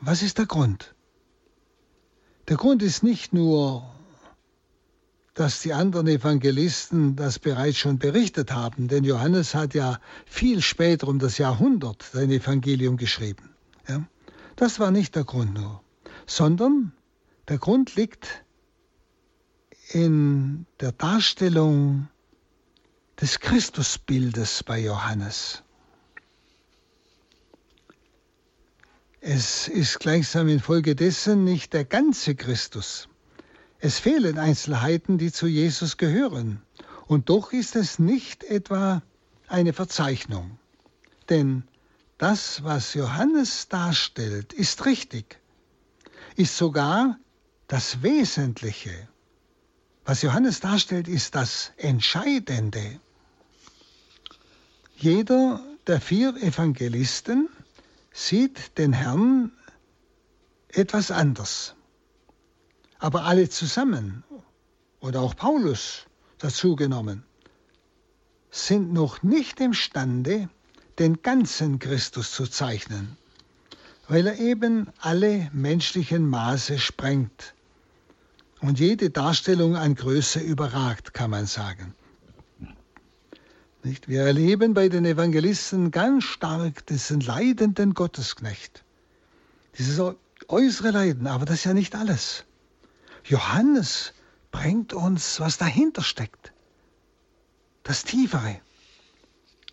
Was ist der Grund? Der Grund ist nicht nur, dass die anderen Evangelisten das bereits schon berichtet haben, denn Johannes hat ja viel später um das Jahrhundert sein Evangelium geschrieben. Ja? Das war nicht der Grund nur, sondern der Grund liegt in der Darstellung des Christusbildes bei Johannes. Es ist gleichsam infolgedessen nicht der ganze Christus. Es fehlen Einzelheiten, die zu Jesus gehören. Und doch ist es nicht etwa eine Verzeichnung. Denn das, was Johannes darstellt, ist richtig, ist sogar das Wesentliche. Was Johannes darstellt, ist das Entscheidende. Jeder der vier Evangelisten sieht den Herrn etwas anders. Aber alle zusammen, oder auch Paulus dazu genommen, sind noch nicht imstande, den ganzen Christus zu zeichnen, weil er eben alle menschlichen Maße sprengt und jede Darstellung an Größe überragt, kann man sagen. Nicht? Wir erleben bei den Evangelisten ganz stark diesen leidenden Gottesknecht. Dieses äußere Leiden, aber das ist ja nicht alles. Johannes bringt uns, was dahinter steckt. Das Tiefere.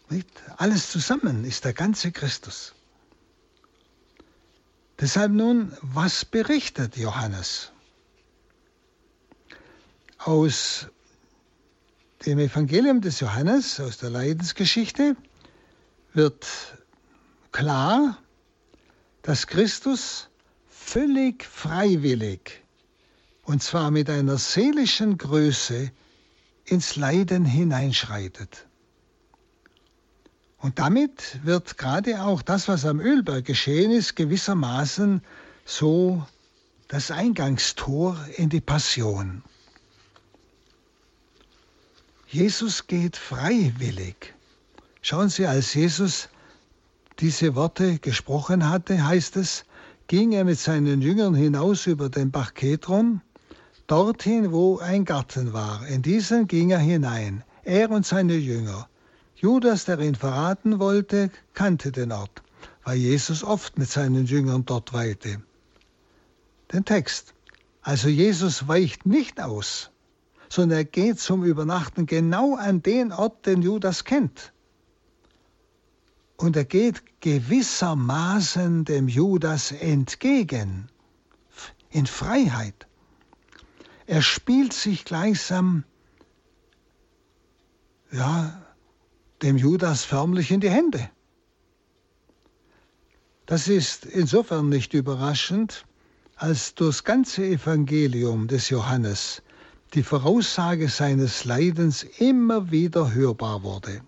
Nicht? Alles zusammen ist der ganze Christus. Deshalb nun, was berichtet Johannes? Aus dem Evangelium des Johannes aus der Leidensgeschichte wird klar, dass Christus völlig freiwillig, und zwar mit einer seelischen Größe, ins Leiden hineinschreitet. Und damit wird gerade auch das, was am Ölberg geschehen ist, gewissermaßen so das Eingangstor in die Passion. Jesus geht freiwillig. Schauen Sie, als Jesus diese Worte gesprochen hatte, heißt es, ging er mit seinen Jüngern hinaus über den Bach Kedron, dorthin, wo ein Garten war. In diesen ging er hinein, er und seine Jünger. Judas, der ihn verraten wollte, kannte den Ort, weil Jesus oft mit seinen Jüngern dort weilte. Den Text. Also Jesus weicht nicht aus, sondern er geht zum Übernachten genau an den Ort, den Judas kennt. Und er geht gewissermaßen dem Judas entgegen, in Freiheit. Er spielt sich gleichsam, ja, dem Judas förmlich in die Hände. Das ist insofern nicht überraschend, als durchs ganze Evangelium des Johannes die Voraussage seines Leidens immer wieder hörbar wurde.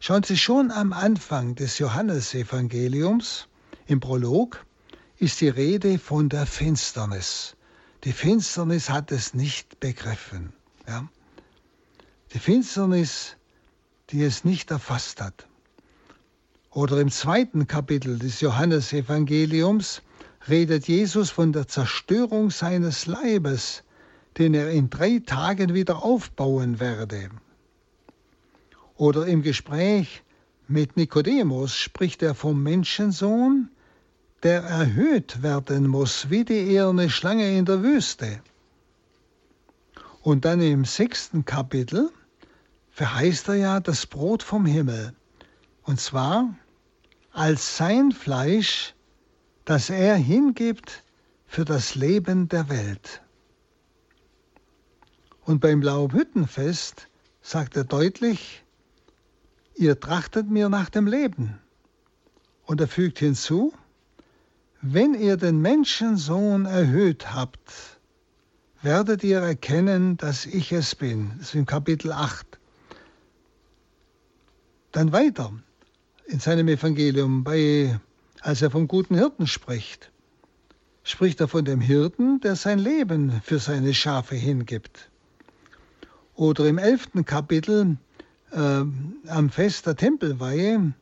Schauen Sie schon am Anfang des Johannesevangeliums, im Prolog, ist die Rede von der Finsternis. Die Finsternis hat es nicht begriffen. Ja? Die Finsternis, die es nicht erfasst hat. Oder im zweiten Kapitel des Johannesevangeliums redet Jesus von der Zerstörung seines Leibes, den er in drei Tagen wieder aufbauen werde. Oder im Gespräch mit Nikodemus spricht er vom Menschensohn, der erhöht werden muss wie die eherne Schlange in der Wüste. Und dann im sechsten Kapitel verheißt er ja das Brot vom Himmel, und zwar als sein Fleisch, das er hingibt für das Leben der Welt. Und beim Laubhüttenfest sagt er deutlich, ihr trachtet mir nach dem Leben. Und er fügt hinzu, wenn ihr den Menschensohn erhöht habt, werdet ihr erkennen, dass ich es bin. Das ist im Kapitel 8. Dann weiter in seinem Evangelium, bei, als er vom guten Hirten spricht, spricht er von dem Hirten, der sein Leben für seine Schafe hingibt. Oder im elften Kapitel äh, am Fest der Tempelweihe,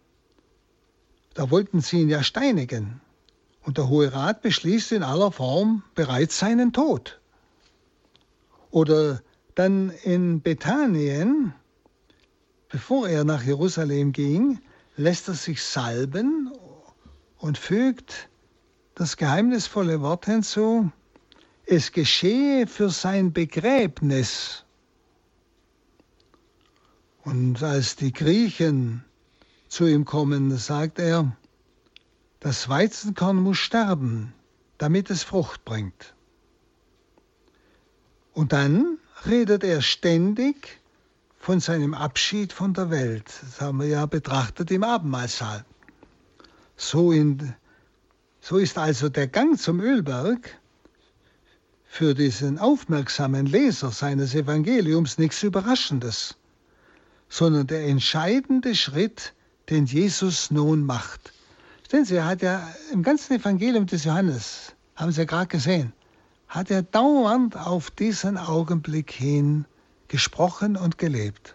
da wollten sie ihn ja steinigen. Und der Hohe Rat beschließt in aller Form bereits seinen Tod. Oder dann in Bethanien, bevor er nach Jerusalem ging, lässt er sich salben und fügt das geheimnisvolle Wort hinzu, es geschehe für sein Begräbnis. Und als die Griechen zu ihm kommen, sagt er, das Weizenkorn muss sterben, damit es Frucht bringt. Und dann redet er ständig von seinem Abschied von der Welt. Das haben wir ja betrachtet im Abendmahlsaal. So, in, so ist also der Gang zum Ölberg für diesen aufmerksamen Leser seines Evangeliums nichts Überraschendes, sondern der entscheidende Schritt, den Jesus nun macht. Sehen Sie, er hat ja im ganzen Evangelium des Johannes, haben Sie ja gerade gesehen, hat er dauernd auf diesen Augenblick hin gesprochen und gelebt.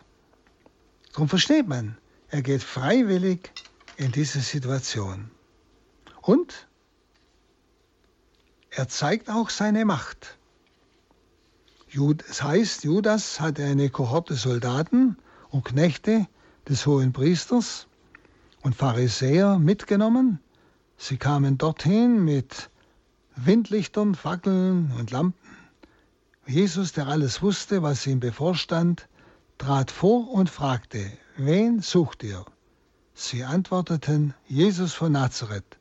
Darum versteht man, er geht freiwillig in diese Situation. Und er zeigt auch seine Macht. Es heißt, Judas hatte eine Kohorte Soldaten und Knechte des hohen Priesters, und Pharisäer mitgenommen. Sie kamen dorthin mit Windlichtern, Fackeln und Lampen. Jesus, der alles wusste, was ihm bevorstand, trat vor und fragte, wen sucht ihr? Sie antworteten, Jesus von Nazareth.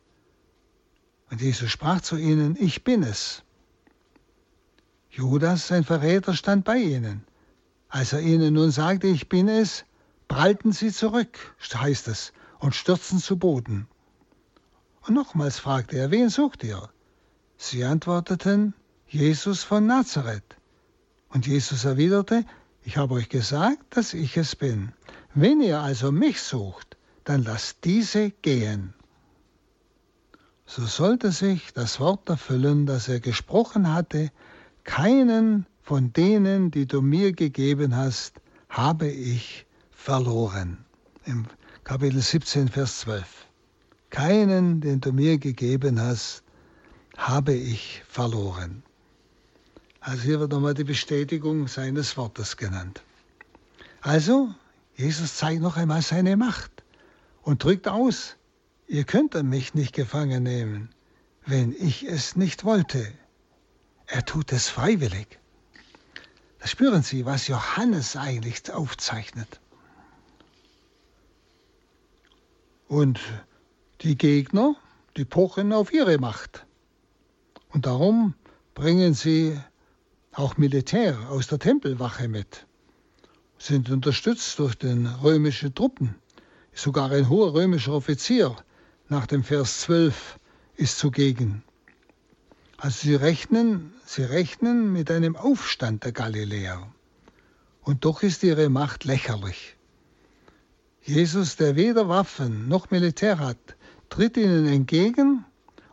Und Jesus sprach zu ihnen, ich bin es. Judas, sein Verräter, stand bei ihnen. Als er ihnen nun sagte, ich bin es, prallten sie zurück, heißt es, und stürzten zu Boden. Und nochmals fragte er, wen sucht ihr? Sie antworteten, Jesus von Nazareth. Und Jesus erwiderte, ich habe euch gesagt, dass ich es bin. Wenn ihr also mich sucht, dann lasst diese gehen. So sollte sich das Wort erfüllen, das er gesprochen hatte, keinen von denen, die du mir gegeben hast, habe ich verloren. Im Kapitel 17, Vers 12. Keinen, den du mir gegeben hast, habe ich verloren. Also hier wird nochmal die Bestätigung seines Wortes genannt. Also, Jesus zeigt noch einmal seine Macht und drückt aus, ihr könnt mich nicht gefangen nehmen, wenn ich es nicht wollte. Er tut es freiwillig. Da spüren Sie, was Johannes eigentlich aufzeichnet. Und die Gegner, die pochen auf ihre Macht. Und darum bringen sie auch Militär aus der Tempelwache mit, sind unterstützt durch den römischen Truppen. Sogar ein hoher römischer Offizier nach dem Vers 12 ist zugegen. Also sie rechnen, sie rechnen mit einem Aufstand der Galiläer. Und doch ist ihre Macht lächerlich. Jesus, der weder Waffen noch Militär hat, tritt ihnen entgegen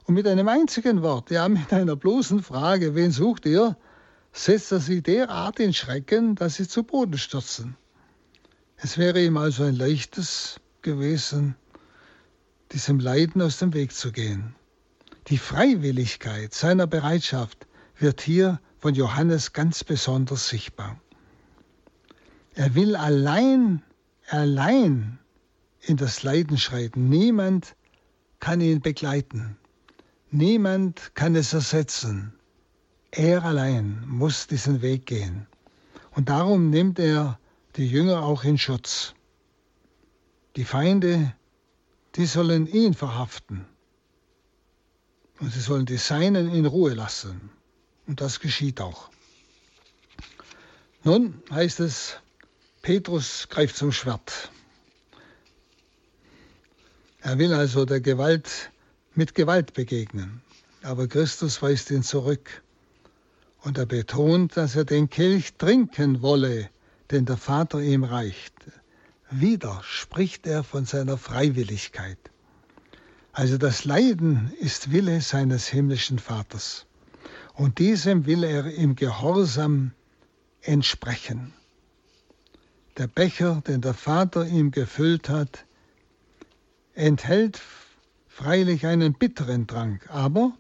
und mit einem einzigen Wort, ja mit einer bloßen Frage, wen sucht ihr, setzt er sie derart in Schrecken, dass sie zu Boden stürzen. Es wäre ihm also ein leichtes gewesen, diesem Leiden aus dem Weg zu gehen. Die Freiwilligkeit seiner Bereitschaft wird hier von Johannes ganz besonders sichtbar. Er will allein, allein in das Leiden schreiten. Niemand kann ihn begleiten. Niemand kann es ersetzen. Er allein muss diesen Weg gehen. Und darum nimmt er die Jünger auch in Schutz. Die Feinde, die sollen ihn verhaften. Und sie sollen die Seinen in Ruhe lassen. Und das geschieht auch. Nun heißt es, Petrus greift zum Schwert. Er will also der Gewalt mit Gewalt begegnen. Aber Christus weist ihn zurück. Und er betont, dass er den Kelch trinken wolle, den der Vater ihm reicht. Wieder spricht er von seiner Freiwilligkeit. Also das Leiden ist Wille seines himmlischen Vaters. Und diesem will er im Gehorsam entsprechen. Der Becher, den der Vater ihm gefüllt hat, enthält freilich einen bitteren Trank, aber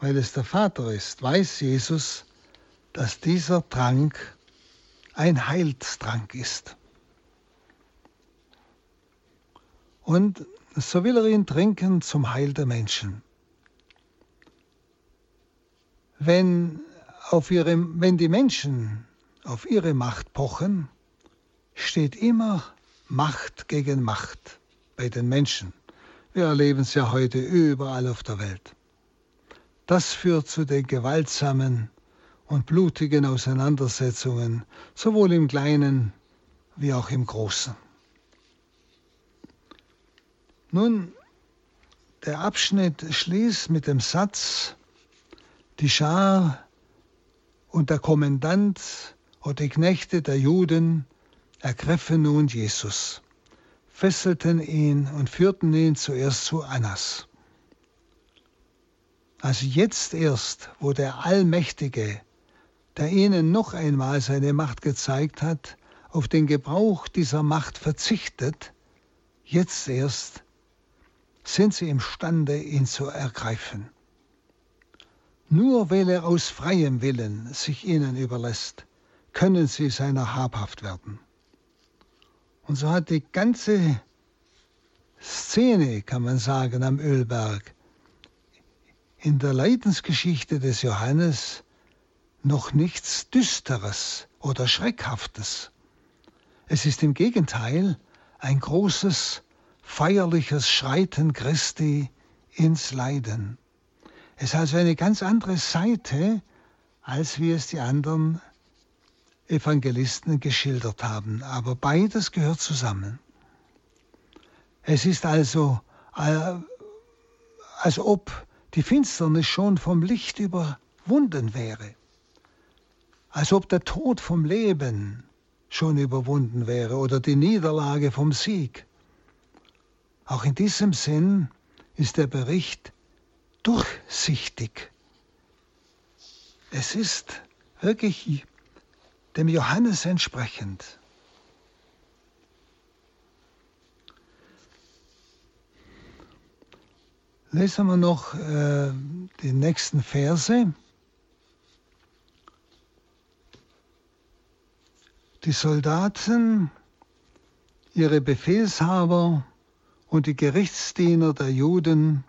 weil es der Vater ist, weiß Jesus, dass dieser Trank ein Heilstrank ist. Und so will er ihn trinken zum Heil der Menschen. Wenn, auf ihre, wenn die Menschen auf ihre Macht pochen, steht immer Macht gegen Macht bei den Menschen. Wir erleben es ja heute überall auf der Welt. Das führt zu den gewaltsamen und blutigen Auseinandersetzungen, sowohl im Kleinen wie auch im Großen. Nun, der Abschnitt schließt mit dem Satz, die Schar und der Kommandant oder die Knechte der Juden ergriffen nun Jesus, fesselten ihn und führten ihn zuerst zu Annas. Also jetzt erst, wo der Allmächtige, der ihnen noch einmal seine Macht gezeigt hat, auf den Gebrauch dieser Macht verzichtet, jetzt erst sind sie imstande, ihn zu ergreifen. Nur weil er aus freiem Willen sich ihnen überlässt, können sie seiner habhaft werden. Und so hat die ganze Szene, kann man sagen, am Ölberg in der Leidensgeschichte des Johannes noch nichts Düsteres oder Schreckhaftes. Es ist im Gegenteil ein großes feierliches Schreiten Christi ins Leiden. Es ist also eine ganz andere Seite, als wie es die anderen Evangelisten geschildert haben. Aber beides gehört zusammen. Es ist also, äh, als ob die Finsternis schon vom Licht überwunden wäre. Als ob der Tod vom Leben schon überwunden wäre oder die Niederlage vom Sieg. Auch in diesem Sinn ist der Bericht durchsichtig. Es ist wirklich dem Johannes entsprechend. Lesen wir noch äh, die nächsten Verse. Die Soldaten ihre Befehlshaber und die Gerichtsdiener der Juden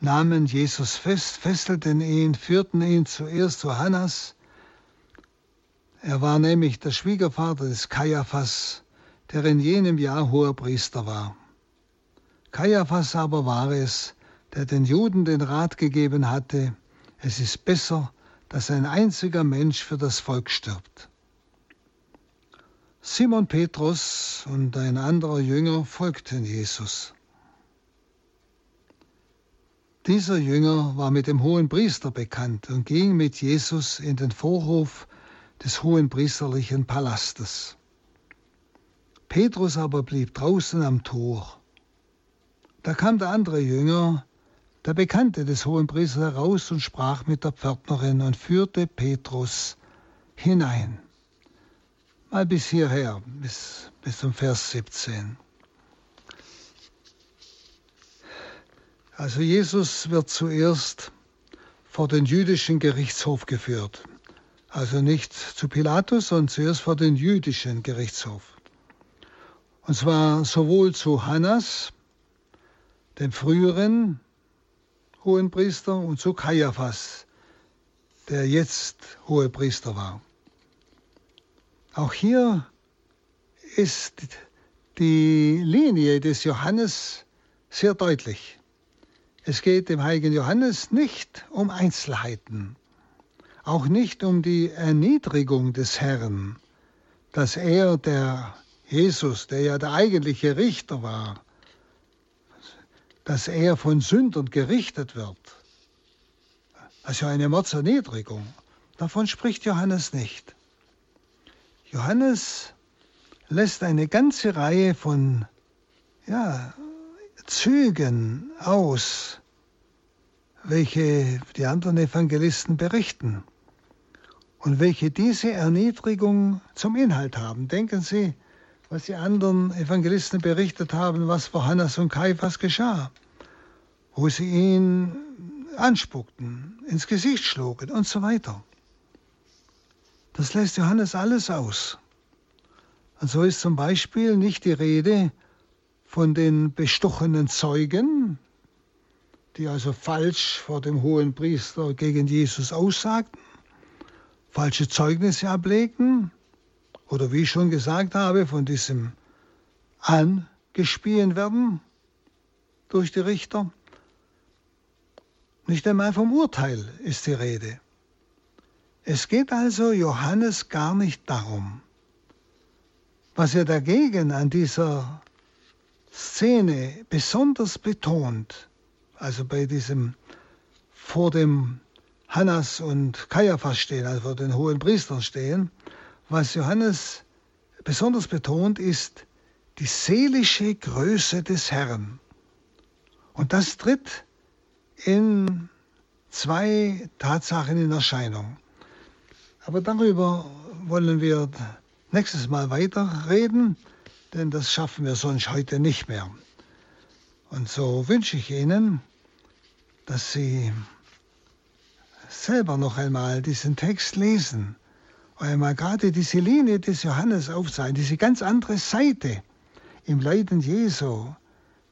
nahmen Jesus fest, fesselten ihn, führten ihn zuerst zu Hannas. Er war nämlich der Schwiegervater des Kaiaphas, der in jenem Jahr hoher Priester war. Kaiaphas aber war es, der den Juden den Rat gegeben hatte, es ist besser, dass ein einziger Mensch für das Volk stirbt. Simon Petrus und ein anderer Jünger folgten Jesus. Dieser Jünger war mit dem hohen Priester bekannt und ging mit Jesus in den Vorhof des hohen priesterlichen Palastes. Petrus aber blieb draußen am Tor. Da kam der andere Jünger, der Bekannte des hohen Priesters, heraus und sprach mit der Pförtnerin und führte Petrus hinein. Mal bis hierher, bis, bis zum Vers 17. Also Jesus wird zuerst vor den jüdischen Gerichtshof geführt. Also nicht zu Pilatus, sondern zuerst vor den jüdischen Gerichtshof. Und zwar sowohl zu Hannas, dem früheren hohen Priester, und zu Kaiaphas, der jetzt hohe Priester war. Auch hier ist die Linie des Johannes sehr deutlich. Es geht dem heiligen Johannes nicht um Einzelheiten, auch nicht um die Erniedrigung des Herrn, dass er, der Jesus, der ja der eigentliche Richter war, dass er von Sündern gerichtet wird. Also eine Mordserniedrigung. Davon spricht Johannes nicht. Johannes lässt eine ganze Reihe von ja, Zügen aus, welche die anderen Evangelisten berichten und welche diese Erniedrigung zum Inhalt haben. Denken Sie, was die anderen Evangelisten berichtet haben, was vor Hannas und Kaiphas geschah, wo sie ihn anspuckten, ins Gesicht schlugen und so weiter. Das lässt Johannes alles aus. Und so ist zum Beispiel nicht die Rede von den bestochenen Zeugen, die also falsch vor dem hohen Priester gegen Jesus aussagten, falsche Zeugnisse ablegten, oder wie ich schon gesagt habe, von diesem Angespien werden durch die Richter. Nicht einmal vom Urteil ist die Rede. Es geht also Johannes gar nicht darum, was er dagegen an dieser Szene besonders betont, also bei diesem vor dem Hannas und Kaiaphas stehen, also vor den hohen Priestern stehen, was Johannes besonders betont, ist die seelische Größe des Herrn. Und das tritt in zwei Tatsachen in Erscheinung. Aber darüber wollen wir nächstes Mal weiter reden denn das schaffen wir sonst heute nicht mehr. Und so wünsche ich Ihnen, dass Sie selber noch einmal diesen Text lesen und einmal gerade diese Linie des Johannes aufzeigen, diese ganz andere Seite im Leiden Jesu,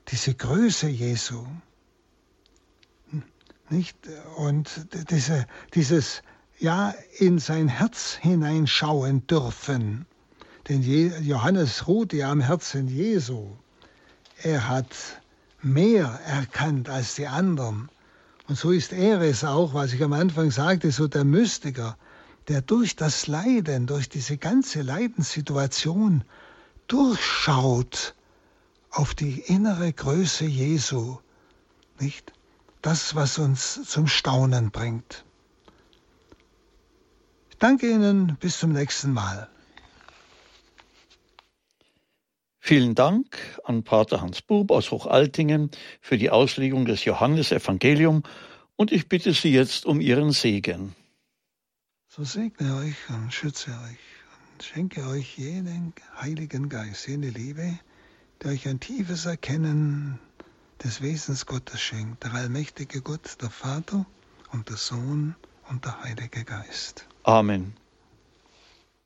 diese Größe Jesu. Nicht? Und diese, dieses ja in sein Herz hineinschauen dürfen denn Johannes ruhte ja am Herzen Jesu. Er hat mehr erkannt als die anderen. Und so ist er es auch, was ich am Anfang sagte, so der Mystiker, der durch das Leiden, durch diese ganze Leidenssituation durchschaut auf die innere Größe Jesu, nicht? Das, was uns zum Staunen bringt. Ich danke Ihnen, bis zum nächsten Mal.
Vielen Dank an Pater Hans Bub aus Hochaltingen für die Auslegung des Johannesevangelium und ich bitte Sie jetzt um Ihren Segen.
So segne euch und schütze euch und schenke euch jenen Heiligen Geist, jene Liebe, der euch ein tiefes Erkennen des Wesens Gottes schenkt, der allmächtige Gott, der Vater und der Sohn und der Heilige Geist.
Amen.